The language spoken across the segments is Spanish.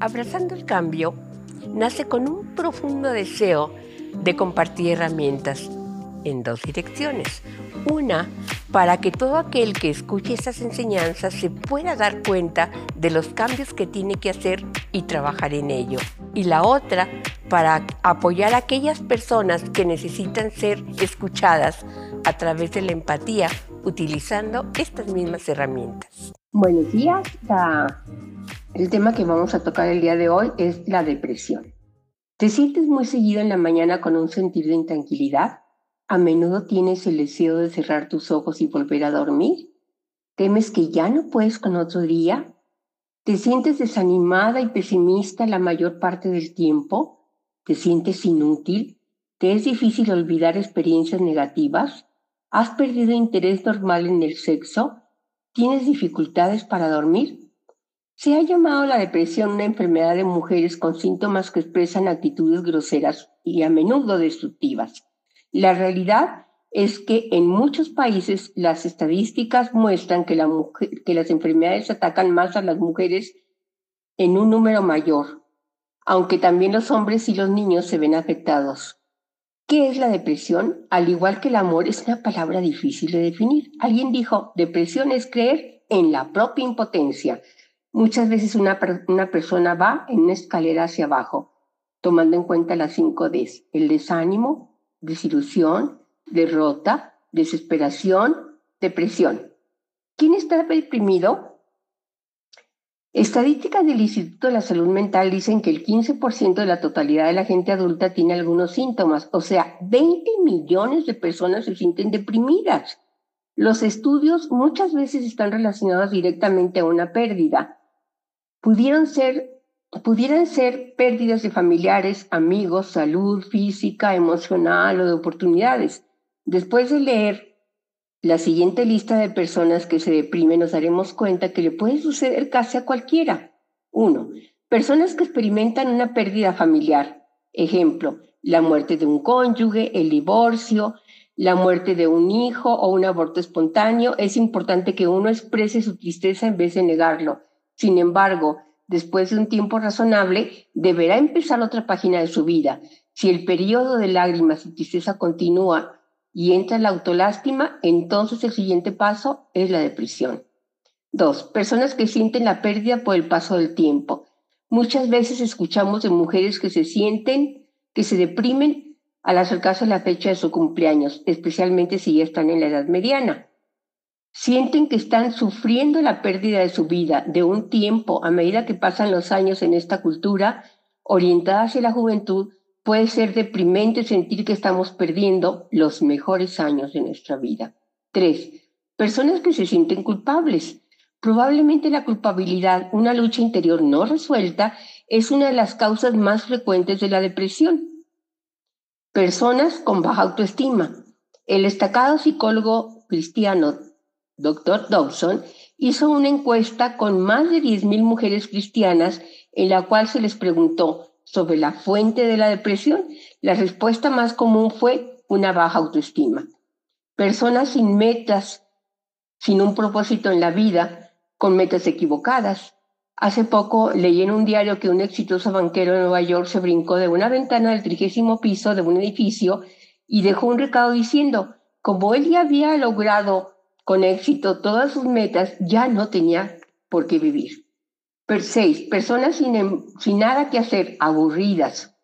Abrazando el cambio nace con un profundo deseo de compartir herramientas en dos direcciones. Una, para que todo aquel que escuche esas enseñanzas se pueda dar cuenta de los cambios que tiene que hacer y trabajar en ello. Y la otra, para apoyar a aquellas personas que necesitan ser escuchadas a través de la empatía utilizando estas mismas herramientas. Buenos días. El tema que vamos a tocar el día de hoy es la depresión. ¿Te sientes muy seguido en la mañana con un sentir de intranquilidad? ¿A menudo tienes el deseo de cerrar tus ojos y volver a dormir? ¿Temes que ya no puedes con otro día? ¿Te sientes desanimada y pesimista la mayor parte del tiempo? ¿Te sientes inútil? ¿Te es difícil olvidar experiencias negativas? ¿Has perdido interés normal en el sexo? ¿Tienes dificultades para dormir? Se ha llamado la depresión una enfermedad de mujeres con síntomas que expresan actitudes groseras y a menudo destructivas. La realidad es que en muchos países las estadísticas muestran que, que las enfermedades atacan más a las mujeres en un número mayor, aunque también los hombres y los niños se ven afectados. ¿Qué es la depresión? Al igual que el amor, es una palabra difícil de definir. Alguien dijo, depresión es creer en la propia impotencia. Muchas veces una, una persona va en una escalera hacia abajo, tomando en cuenta las cinco Ds, el desánimo, desilusión, derrota, desesperación, depresión. ¿Quién está deprimido? Estadísticas del Instituto de la Salud Mental dicen que el 15% de la totalidad de la gente adulta tiene algunos síntomas, o sea, 20 millones de personas se sienten deprimidas. Los estudios muchas veces están relacionados directamente a una pérdida. Pudieron ser, pudieran ser pérdidas de familiares, amigos, salud física, emocional o de oportunidades. Después de leer la siguiente lista de personas que se deprimen nos daremos cuenta que le puede suceder casi a cualquiera. Uno, Personas que experimentan una pérdida familiar. Ejemplo, la muerte de un cónyuge, el divorcio, la muerte de un hijo o un aborto espontáneo. Es importante que uno exprese su tristeza en vez de negarlo. Sin embargo, después de un tiempo razonable, deberá empezar otra página de su vida. Si el periodo de lágrimas y tristeza continúa y entra la autolástima, entonces el siguiente paso es la depresión. Dos, personas que sienten la pérdida por el paso del tiempo. Muchas veces escuchamos de mujeres que se sienten, que se deprimen al acercarse a la fecha de su cumpleaños, especialmente si ya están en la edad mediana. Sienten que están sufriendo la pérdida de su vida, de un tiempo, a medida que pasan los años en esta cultura, orientada hacia la juventud, puede ser deprimente sentir que estamos perdiendo los mejores años de nuestra vida. Tres, personas que se sienten culpables. Probablemente la culpabilidad, una lucha interior no resuelta, es una de las causas más frecuentes de la depresión. Personas con baja autoestima. El destacado psicólogo cristiano Dr. Dobson hizo una encuesta con más de 10.000 mujeres cristianas en la cual se les preguntó sobre la fuente de la depresión, la respuesta más común fue una baja autoestima. Personas sin metas, sin un propósito en la vida, con metas equivocadas. Hace poco leí en un diario que un exitoso banquero de Nueva York se brincó de una ventana del trigésimo piso de un edificio y dejó un recado diciendo, como él ya había logrado con éxito todas sus metas, ya no tenía por qué vivir. Seis, personas sin, em, sin nada que hacer, aburridas.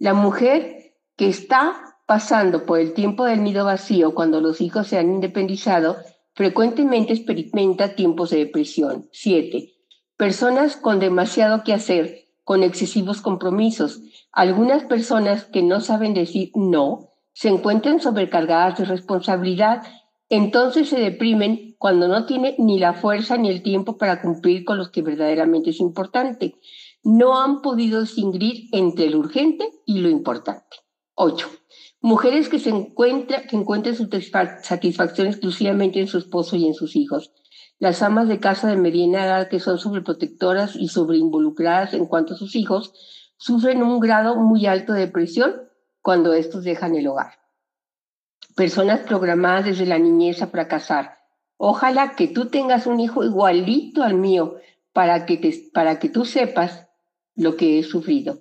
La mujer que está pasando por el tiempo del nido vacío cuando los hijos se han independizado, frecuentemente experimenta tiempos de depresión. Siete, personas con demasiado que hacer, con excesivos compromisos. Algunas personas que no saben decir no se encuentran sobrecargadas de responsabilidad entonces se deprimen cuando no tienen ni la fuerza ni el tiempo para cumplir con lo que verdaderamente es importante. No han podido distinguir entre lo urgente y lo importante. 8. Mujeres que, se encuentran, que encuentran su satisfacción exclusivamente en su esposo y en sus hijos. Las amas de casa de mediana edad que son sobreprotectoras y sobreinvolucradas en cuanto a sus hijos sufren un grado muy alto de depresión cuando estos dejan el hogar personas programadas desde la niñez a fracasar. Ojalá que tú tengas un hijo igualito al mío para que, para que tú sepas lo que he sufrido.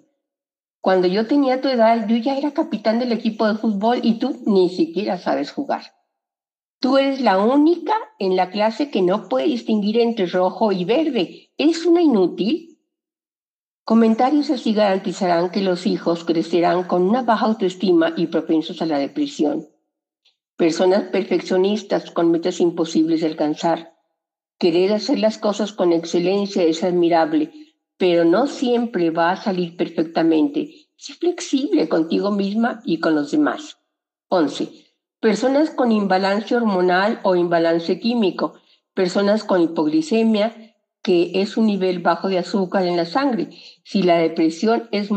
Cuando yo tenía tu edad, yo ya era capitán del equipo de fútbol y tú ni siquiera sabes jugar. Tú eres la única en la clase que no puede distinguir entre rojo y verde. ¿Es una inútil? Comentarios así garantizarán que los hijos crecerán con una baja autoestima y propensos a la depresión. Personas perfeccionistas con metas imposibles de alcanzar. Querer hacer las cosas con excelencia es admirable, pero no siempre va a salir perfectamente. Sé flexible contigo misma y con los demás. 11 personas con imbalance hormonal o imbalance químico, personas con hipoglicemia, que es un nivel bajo de azúcar en la sangre. Si la depresión es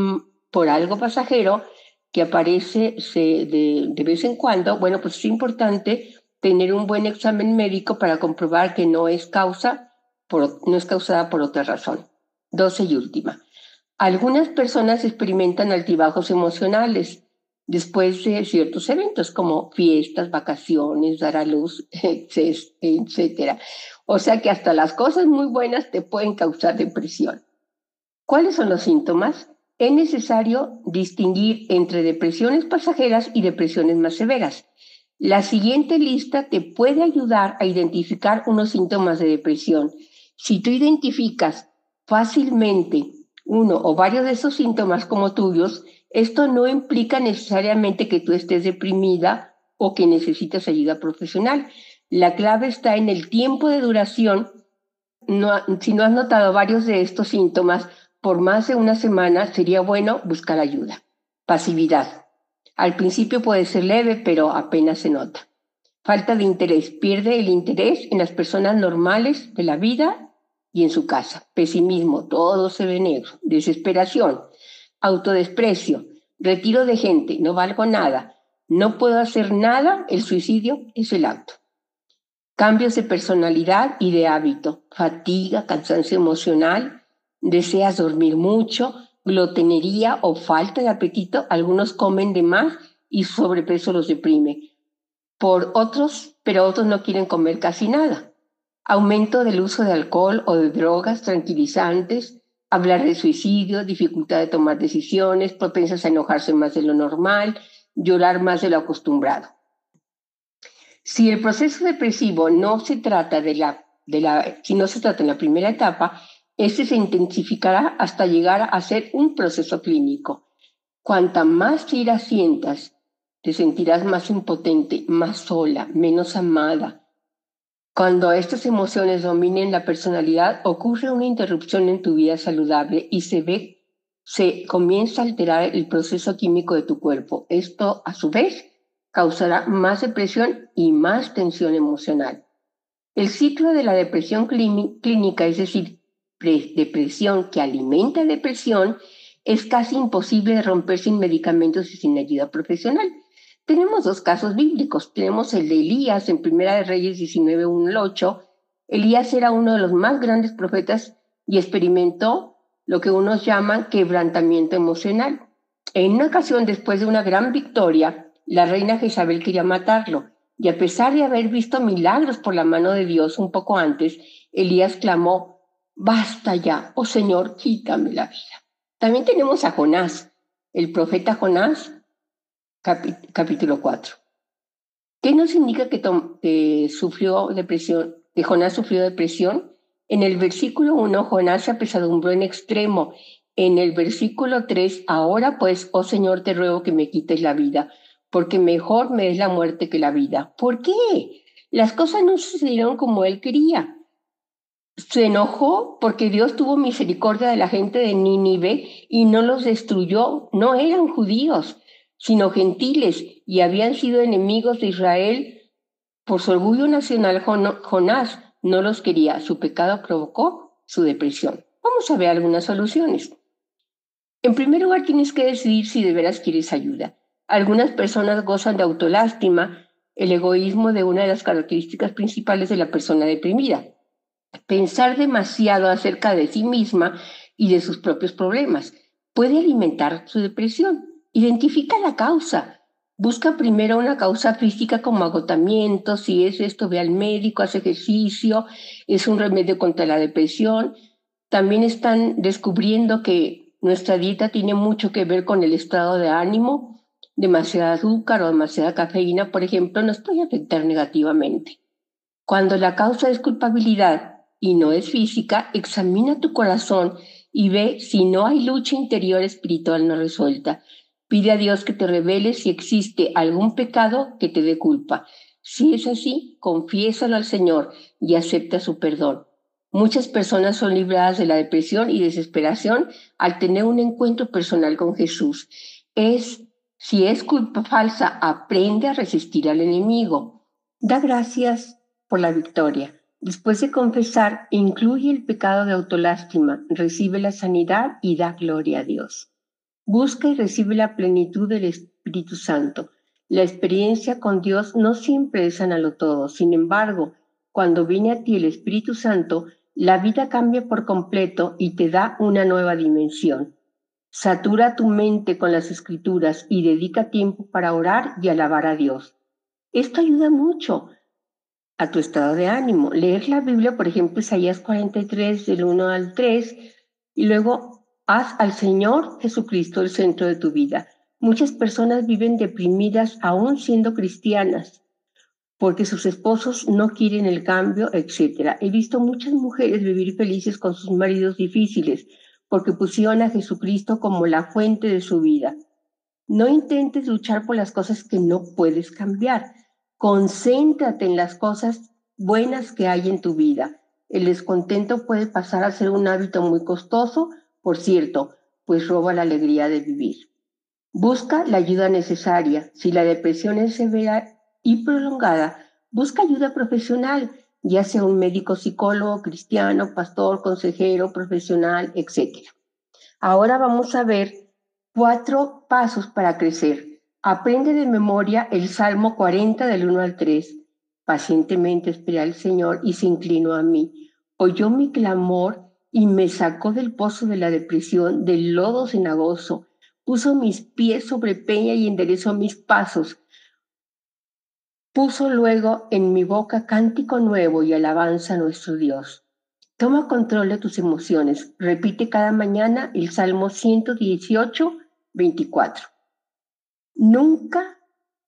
por algo pasajero que aparece de, vez en cuando, bueno, pues es importante tener un buen examen médico para comprobar que no es causa, no es causada por otra razón. 12 y última. Algunas personas experimentan altibajos emocionales después de ciertos eventos como fiestas, vacaciones, dar a luz, etc. O sea que hasta las cosas muy buenas te pueden causar depresión. ¿Cuáles son los síntomas? Es necesario distinguir entre depresiones pasajeras y depresiones más severas. La siguiente lista te puede ayudar a identificar unos síntomas de depresión. Si tú identificas fácilmente uno o varios de esos síntomas como tuyos, esto no implica necesariamente que tú estés deprimida o que necesitas ayuda profesional. La clave está en el tiempo de duración. si no has notado varios de estos síntomas por más de una semana, sería bueno buscar ayuda. Pasividad. Al principio puede ser leve, pero apenas se nota. Falta de interés. Pierde el interés en las personas normales de la vida y en su casa. Pesimismo. Todo se ve negro. Desesperación autodesprecio, retiro de gente, no valgo nada, no puedo hacer nada, el suicidio es el acto. Cambios de personalidad y de hábito, fatiga, cansancio emocional, deseas dormir mucho, glotenería o falta de apetito, algunos comen de más y sobrepeso los deprime. Por otros, pero otros no quieren comer casi nada. Aumento del uso de alcohol o de drogas tranquilizantes, hablar de suicidio, dificultad de tomar decisiones, propensas a enojarse más de lo normal, llorar más de lo acostumbrado. Si el proceso depresivo no se trata de la, de la, si no se trata en la primera etapa, este se intensificará hasta llegar a ser un proceso clínico. Cuanta más ira sientas, te sentirás más impotente, más sola, menos amada, cuando estas emociones dominen la personalidad, ocurre una interrupción en tu vida saludable y se ve, se comienza a alterar el proceso químico de tu cuerpo. Esto, a su vez, causará más depresión y más tensión emocional. El ciclo de la depresión clínica, es decir, depresión que alimenta depresión, es casi imposible romper sin medicamentos y sin ayuda profesional. Tenemos dos casos bíblicos. Tenemos el de Elías en Primera de Reyes 19, 1 8. Elías era uno de los más grandes profetas y experimentó lo que unos llaman quebrantamiento emocional. En una ocasión, después de una gran victoria, la reina Jezabel quería matarlo, y a pesar de haber visto milagros por la mano de Dios un poco antes, Elías clamó, Basta ya, oh Señor, quítame la vida. También tenemos a Jonás. El profeta Jonás capítulo 4. ¿Qué nos indica que, sufrió depresión, que Jonás sufrió depresión? En el versículo 1, Jonás se apesadumbró en extremo. En el versículo 3, ahora pues, oh Señor, te ruego que me quites la vida, porque mejor me es la muerte que la vida. ¿Por qué? Las cosas no sucedieron como él quería. Se enojó porque Dios tuvo misericordia de la gente de Nínive y no los destruyó. No eran judíos, sino gentiles, y habían sido enemigos de Israel. Por su orgullo nacional, Jonás no los quería. Su pecado provocó su depresión. Vamos a ver algunas soluciones. En primer lugar, tienes que decidir si de veras quieres ayuda. Algunas personas gozan de autolástima, el egoísmo de una de las características principales de la persona deprimida. Pensar demasiado acerca de sí misma y de sus propios problemas puede alimentar su depresión. Identifica la causa. Busca primero una causa física como agotamiento, si es esto, ve al médico, hace ejercicio, es un remedio contra la depresión. También están descubriendo que Nuestra dieta tiene mucho que ver con el estado de ánimo. Demasiada azúcar o demasiada cafeína, por ejemplo, nos puede afectar negativamente. Cuando la causa es culpabilidad y no es física, examina tu corazón y ve si no hay lucha interior espiritual no resuelta. Pide a Dios que te revele si existe algún pecado que te dé culpa. Si es así, confiésalo al Señor y acepta su perdón. Muchas personas son libradas de la depresión y desesperación al tener un encuentro personal con Jesús. Es, si es culpa falsa, aprende a resistir al enemigo. Da gracias por la victoria. Después de confesar, incluye el pecado de autolástima, recibe la sanidad y da gloria a Dios. Busca y recibe la plenitud del Espíritu Santo. La experiencia con Dios no siempre es lo todo. Sin embargo, cuando viene a ti el Espíritu Santo, la vida cambia por completo y te da una nueva dimensión. Satura tu mente con las escrituras y dedica tiempo para orar y alabar a Dios. Esto ayuda mucho a tu estado de ánimo. Leer la Biblia, por ejemplo, Isaías 43 del 1 al 3 y luego haz al Señor Jesucristo el centro de tu vida. Muchas personas viven deprimidas aún siendo cristianas porque sus esposos no quieren el cambio, etc. He visto muchas mujeres vivir felices con sus maridos difíciles, porque pusieron a Jesucristo como la fuente de su vida. No intentes luchar por las cosas que no puedes cambiar. Concéntrate en las cosas buenas que hay en tu vida. El descontento puede pasar a ser un hábito muy costoso, por cierto, pues roba la alegría de vivir. Busca la ayuda necesaria. Si la depresión es severa, y prolongada, busca ayuda profesional, ya sea un médico psicólogo, cristiano, pastor, consejero, profesional, etc. Ahora vamos a ver cuatro pasos para crecer. Aprende de memoria el Salmo 40 del 1 al 3. Pacientemente esperé al Señor y se inclinó a mí. Oyó mi clamor y me sacó del pozo de la depresión, del lodo cenagoso. Puso mis pies sobre peña y enderezó mis pasos Puso luego en mi boca cántico nuevo y alabanza a nuestro Dios. Toma control de tus emociones. Repite cada mañana el Salmo 118, 24. Nunca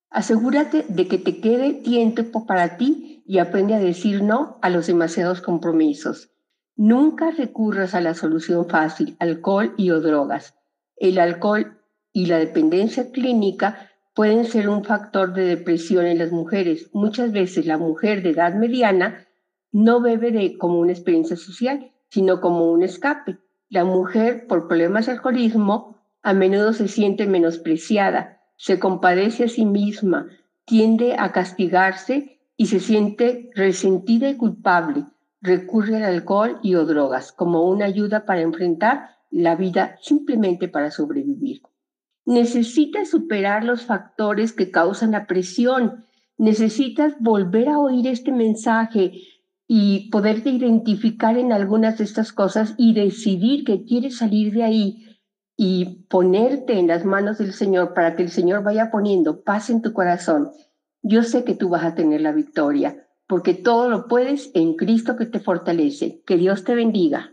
asegúrate de que te quede tiempo para ti y aprende a decir no a los demasiados compromisos. Nunca recurras a la solución fácil, alcohol y o drogas. El alcohol y la dependencia clínica pueden ser un factor de depresión en las mujeres. Muchas veces la mujer de edad mediana no bebe como una experiencia social, sino como un escape. La mujer, por problemas de alcoholismo, a menudo se siente menospreciada, se compadece a sí misma, tiende a castigarse y se siente resentida y culpable. Recurre al alcohol y o drogas como una ayuda para enfrentar la vida simplemente para sobrevivir. Necesitas superar los factores que causan la presión. Necesitas volver a oír este mensaje y poderte identificar en algunas de estas cosas y decidir que quieres salir de ahí y ponerte en las manos del Señor para que el Señor vaya poniendo paz en tu corazón. Yo sé que tú vas a tener la victoria, porque todo lo puedes en Cristo que te fortalece. Que Dios te bendiga.